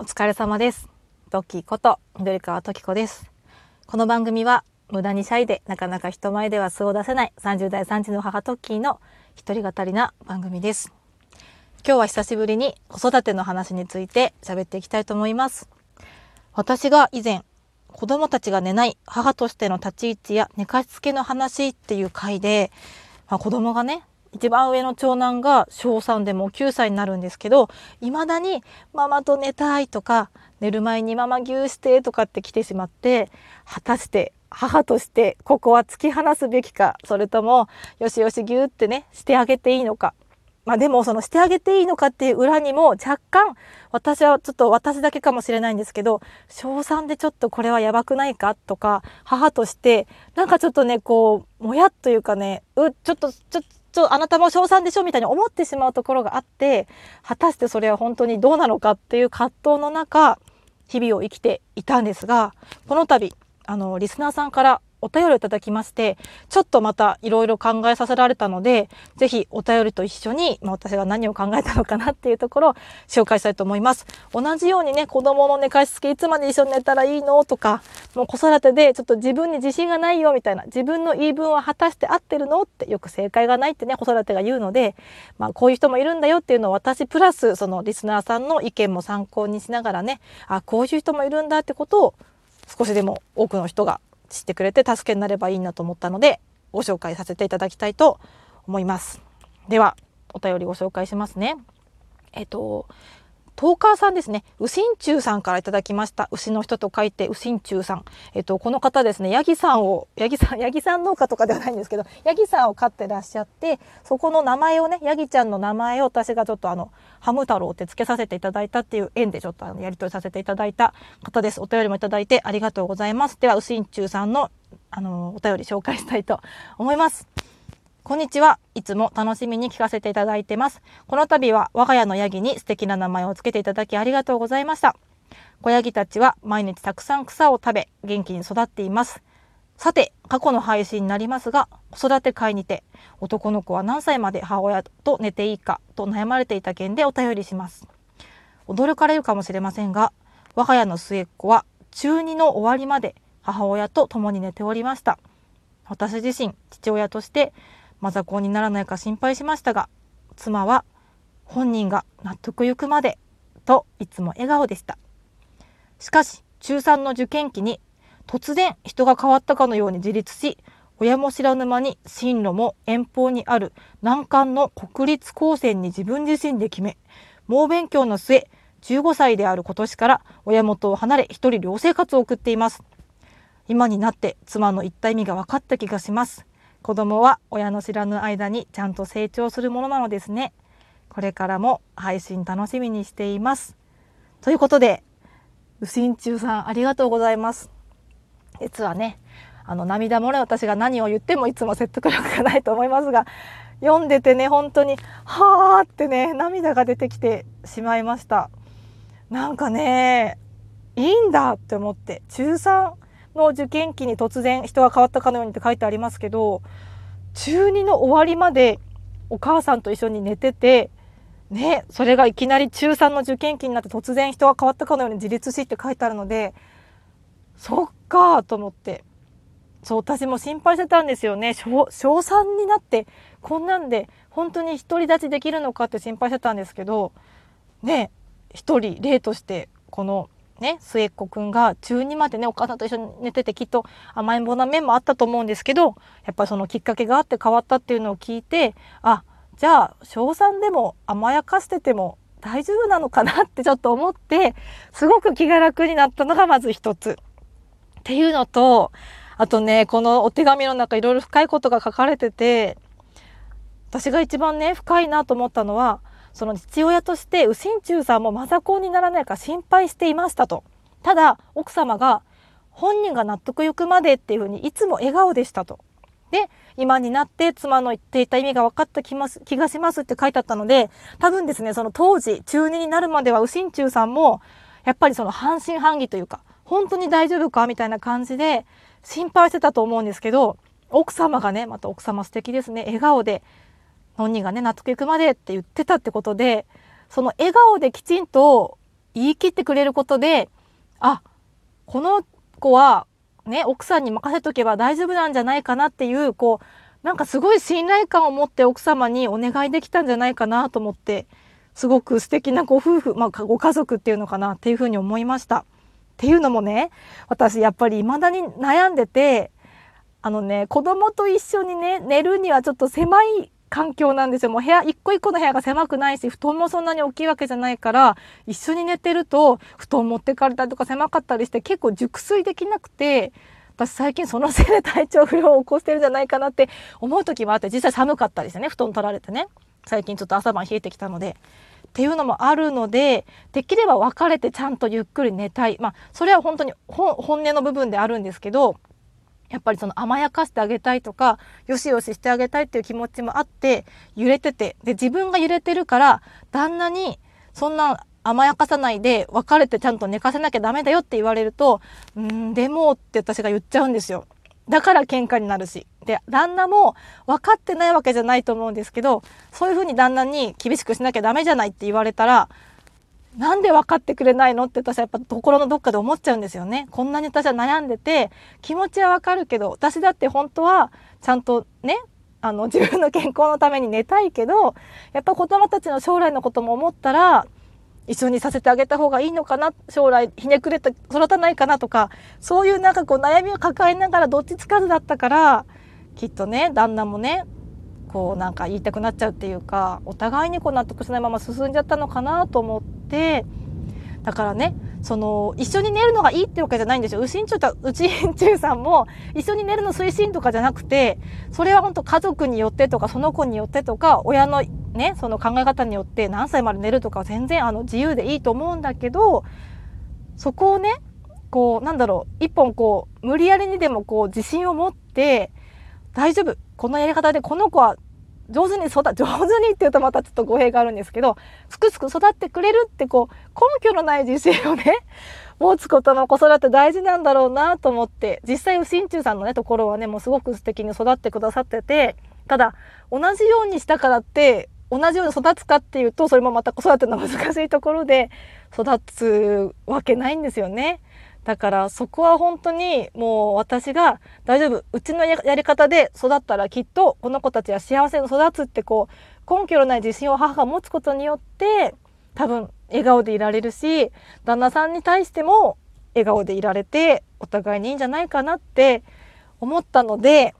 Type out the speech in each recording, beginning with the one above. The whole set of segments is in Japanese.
お疲れ様です。トッキーこと緑川トキ子です。この番組は無駄にシャイでなかなか人前では素を出せない30代3児の母トッキーの一人語りな番組です。今日は久しぶりに子育ての話について喋っていきたいと思います。私が以前子供たちが寝ない母としての立ち位置や寝かしつけの話っていう回で、まあ、子供がね一番上の長男が小3でもう9歳になるんですけど未だにママと寝たいとか寝る前にママぎゅーしてとかって来てしまって果たして母としてここは突き放すべきかそれともよしよしぎゅーってねしてあげていいのか。まあでもそのしてあげていいのかっていう裏にも若干私はちょっと私だけかもしれないんですけど小3でちょっとこれはやばくないかとか母としてなんかちょっとねこうもやっというかねうちょっとちょっとちょあなたも賞賛でしょみたいに思ってしまうところがあって果たしてそれは本当にどうなのかっていう葛藤の中日々を生きていたんですがこの度あのリスナーさんからお便りをいただきましてちょっとまたいろいろ考えさせられたのでぜひお便りと一緒に、まあ、私が何を考えたのかなっていうところを紹介したいと思います。同じようにね子供の寝かしつけいつまで一緒に寝たらいいのとかもう子育てでちょっと自分に自信がないよみたいな自分の言い分は果たして合ってるのってよく正解がないってね子育てが言うので、まあ、こういう人もいるんだよっていうのを私プラスそのリスナーさんの意見も参考にしながらねあこういう人もいるんだってことを少しでも多くの人が知ってくれて助けになればいいなと思ったのでご紹介させていただきたいと思います。ではお便りご紹介しますね。えっとトーカーさんですね。うしんちゅうさんからいただきました。牛の人と書いて、うしんちゅうさん。えっと、この方ですね、ヤギさんを、ヤギさん、ヤギさん農家とかではないんですけど、ヤギさんを飼ってらっしゃって、そこの名前をね、ヤギちゃんの名前を私がちょっとあの、ハム太郎って付けさせていただいたっていう縁でちょっとあの、やり取りさせていただいた方です。お便りもいただいてありがとうございます。では、うしんちゅうさんの、あの、お便り紹介したいと思います。こんにちは。いつも楽しみに聞かせていただいてます。この度は我が家のヤギに素敵な名前を付けていただきありがとうございました。子ヤギたちは毎日たくさん草を食べ、元気に育っています。さて、過去の配信になりますが、子育て会にて、男の子は何歳まで母親と寝ていいかと悩まれていた件でお便りします。驚かれるかもしれませんが、我が家の末っ子は中2の終わりまで母親と共に寝ておりました。私自身、父親として、マザコンにならないか心配しましたが妻は本人が納得ゆくまでといつも笑顔でした。しかし中3の受験期に突然人が変わったかのように自立し親も知らぬ間に進路も遠方にある難関の国立高専に自分自身で決め猛勉強の末15歳である今年から親元を離れ一人寮生活を送っています。今になって妻の言った意味が分かった気がします。子供は親の知らぬ間にちゃんと成長するものなのですね。これからも配信楽しみにしています。ということで、うしんちゅうさんありがとうございます。実はね、あの涙漏れ私が何を言ってもいつも説得力がないと思いますが、読んでてね、本当に、はーってね、涙が出てきてしまいました。なんかね、いいんだって思って、中3の受験期に突然人が変わったかのようにって書いてありますけど中2の終わりまでお母さんと一緒に寝ててねそれがいきなり中3の受験期になって突然人が変わったかのように自立しって書いてあるのでそっかと思ってそう私も心配してたんですよね。小小3になってこんなんで本当に独り立ちできるのかって心配してたんですけどね一人例としてこのね、末っ子くんが中2までねお母さんと一緒に寝ててきっと甘えん坊な面もあったと思うんですけどやっぱりそのきっかけがあって変わったっていうのを聞いてあじゃあ小3でも甘やかしてても大丈夫なのかなってちょっと思ってすごく気が楽になったのがまず一つ。っていうのとあとねこのお手紙の中いろいろ深いことが書かれてて私が一番ね深いなと思ったのはその父親として右心中さんもマザコンにならないか心配していましたと。ただ奥様が本人が納得いくまでっていうふうにいつも笑顔でしたと。で今になって妻の言っていた意味が分かった気ます気がしますって書いてあったので多分ですねその当時中2になるまでは右心中さんもやっぱりその半信半疑というか本当に大丈夫かみたいな感じで心配してたと思うんですけど奥様がねまた奥様素敵ですね笑顔で本人がね納得いくまでって言ってたってことでその笑顔できちんと言い切ってくれることであこの子はね奥さんに任せとけば大丈夫なんじゃないかなっていうこうなんかすごい信頼感を持って奥様にお願いできたんじゃないかなと思ってすごく素敵なご夫婦、まあ、ご家族っていうのかなっていうふうに思いました。っていうのもね私やっぱり未だに悩んでてあのね子供と一緒にね寝るにはちょっと狭い環境なんですよ。もう部屋、一個一個の部屋が狭くないし、布団もそんなに大きいわけじゃないから、一緒に寝てると、布団持ってかれたりとか狭かったりして、結構熟睡できなくて、私最近そのせいで体調不良を起こしてるんじゃないかなって思う時もあって、実際寒かったりしてね、布団取られてね。最近ちょっと朝晩冷えてきたので。っていうのもあるのでできれば別れてちゃんとゆっくり寝たいまあそれは本当に本音の部分であるんですけどやっぱりその甘やかしてあげたいとかよしよししてあげたいっていう気持ちもあって揺れててで自分が揺れてるから旦那にそんな甘やかさないで別れてちゃんと寝かせなきゃダメだよって言われると「うんでも」って私が言っちゃうんですよ。だから喧嘩になるし。で旦那も分かってないわけじゃないと思うんですけどそういうふうに旦那に厳しくしなきゃダメじゃないって言われたらなんで分かってくれないのって私はやっぱ心のどっかで思っちゃうんですよね。こんなに私は悩んでて気持ちはわかるけど私だって本当はちゃんとねあの自分の健康のために寝たいけどやっぱ子供たちの将来のことも思ったら一緒にさせてあげた方がいいのかな将来ひねくれて育たないかなとかそういうなんかこう悩みを抱えながらどっちつかずだったからきっとね旦那もねこうなんか言いたくなっちゃうっていうかお互いにこう納得しないまま進んじゃったのかなと思ってだからねその一緒に寝るのがいいってわけじゃないんですよ。うしんちゅううちんちゅうさんも一緒に寝るの推進とかじゃなくてそれは本当家族によってとかその子によってとか親のねその考え方によって何歳まで寝るとか全然あの自由でいいと思うんだけどそこをねこうなんだろう一本こう無理やりにでもこう自信を持って大丈夫このやり方でこの子は上手に育上手にって言うとまたちょっと語弊があるんですけどすくすく育ってくれるってこう根拠のない自信をね 持つことの子育て大事なんだろうなと思って実際心中さんのねところはねもうすごく素敵に育ってくださっててただ同じようにしたからって同じように育つかっていうとそれもまた子育ての難しいところで育つわけないんですよね。だからそこは本当にもう私が大丈夫。うちのやり方で育ったらきっとこの子たちは幸せに育つってこう根拠のない自信を母が持つことによって多分笑顔でいられるし旦那さんに対しても笑顔でいられてお互いにいいんじゃないかなって思ったので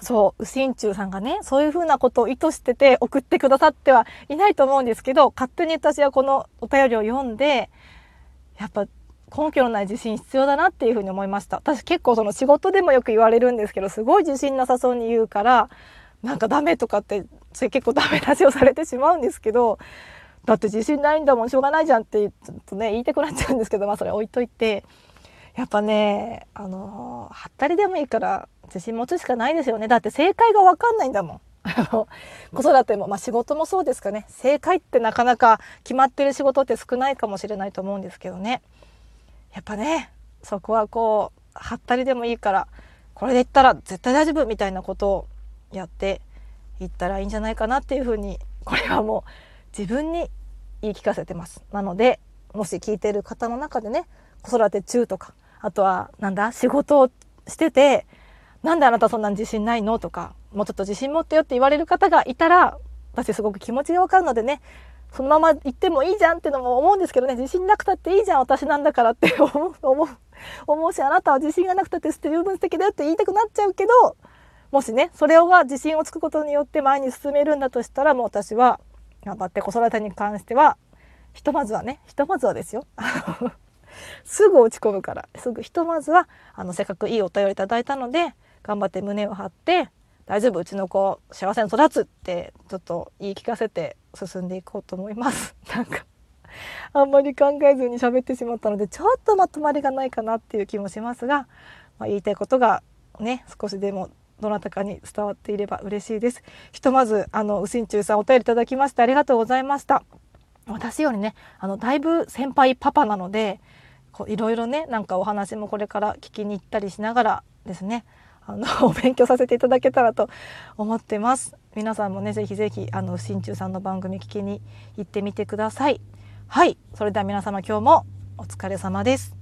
そう、右心中さんがね、そういうふうなことを意図してて送ってくださってはいないと思うんですけど、勝手に私はこのお便りを読んで、やっぱ根拠のない自信必要だなっていうふうに思いました私結構その仕事でもよく言われるんですけどすごい自信なさそうに言うからなんかダメとかってそれ結構ダメ出しをされてしまうんですけどだって自信ないんだもんしょうがないじゃんってちょっとね言いたくなっちゃうんですけどまあそれ置いといてやっぱねあのはったりでもいいから自信持つしかないですよねだって正解が分かんないんだもん。子育ても、まあ、仕事もそうですかね正解ってなかなか決まってる仕事って少ないかもしれないと思うんですけどね。やっぱねそこはこうはったりでもいいからこれで言ったら絶対大丈夫みたいなことをやっていったらいいんじゃないかなっていうふうにこれはもう自分に言い聞かせてます。なのでもし聞いてる方の中でね子育て中とかあとはなんだ仕事をしててなんであなたそんなに自信ないのとかもうちょっと自信持ってよって言われる方がいたら私すごく気持ちがわかるのでねそのまま行ってもいいじゃんってのも思うんですけどね。自信なくたっていいじゃん私なんだからって。思う思う思うしあなたは自信がなくたって十分素敵だよって言いたくなっちゃうけどもしねそれが自信をつくことによって前に進めるんだとしたらもう私は頑張って子育てに関してはひとまずはねひとまずはですよ。すぐ落ち込むから。すぐひとまずはあのせっかくいいお便りいただいたので頑張って胸を張って大丈夫？うちの子幸せに育つってちょっと言い聞かせて進んでいこうと思います。なんかあんまり考えずに喋ってしまったのでちょっとまとまりがないかなっていう気もしますが、まあ、言いたいことがね少しでもどなたかに伝わっていれば嬉しいです。ひとまずあのうしんちゅうさんお便りいただきましてありがとうございました。私よりねあのだいぶ先輩パパなのでこういろいろねなんかお話もこれから聞きに行ったりしながらですねあのお勉強させていただけたらと思ってます。皆さんもねぜひぜひあの新中さんの番組聞きに行ってみてください。はい。それでは皆様今日もお疲れ様です。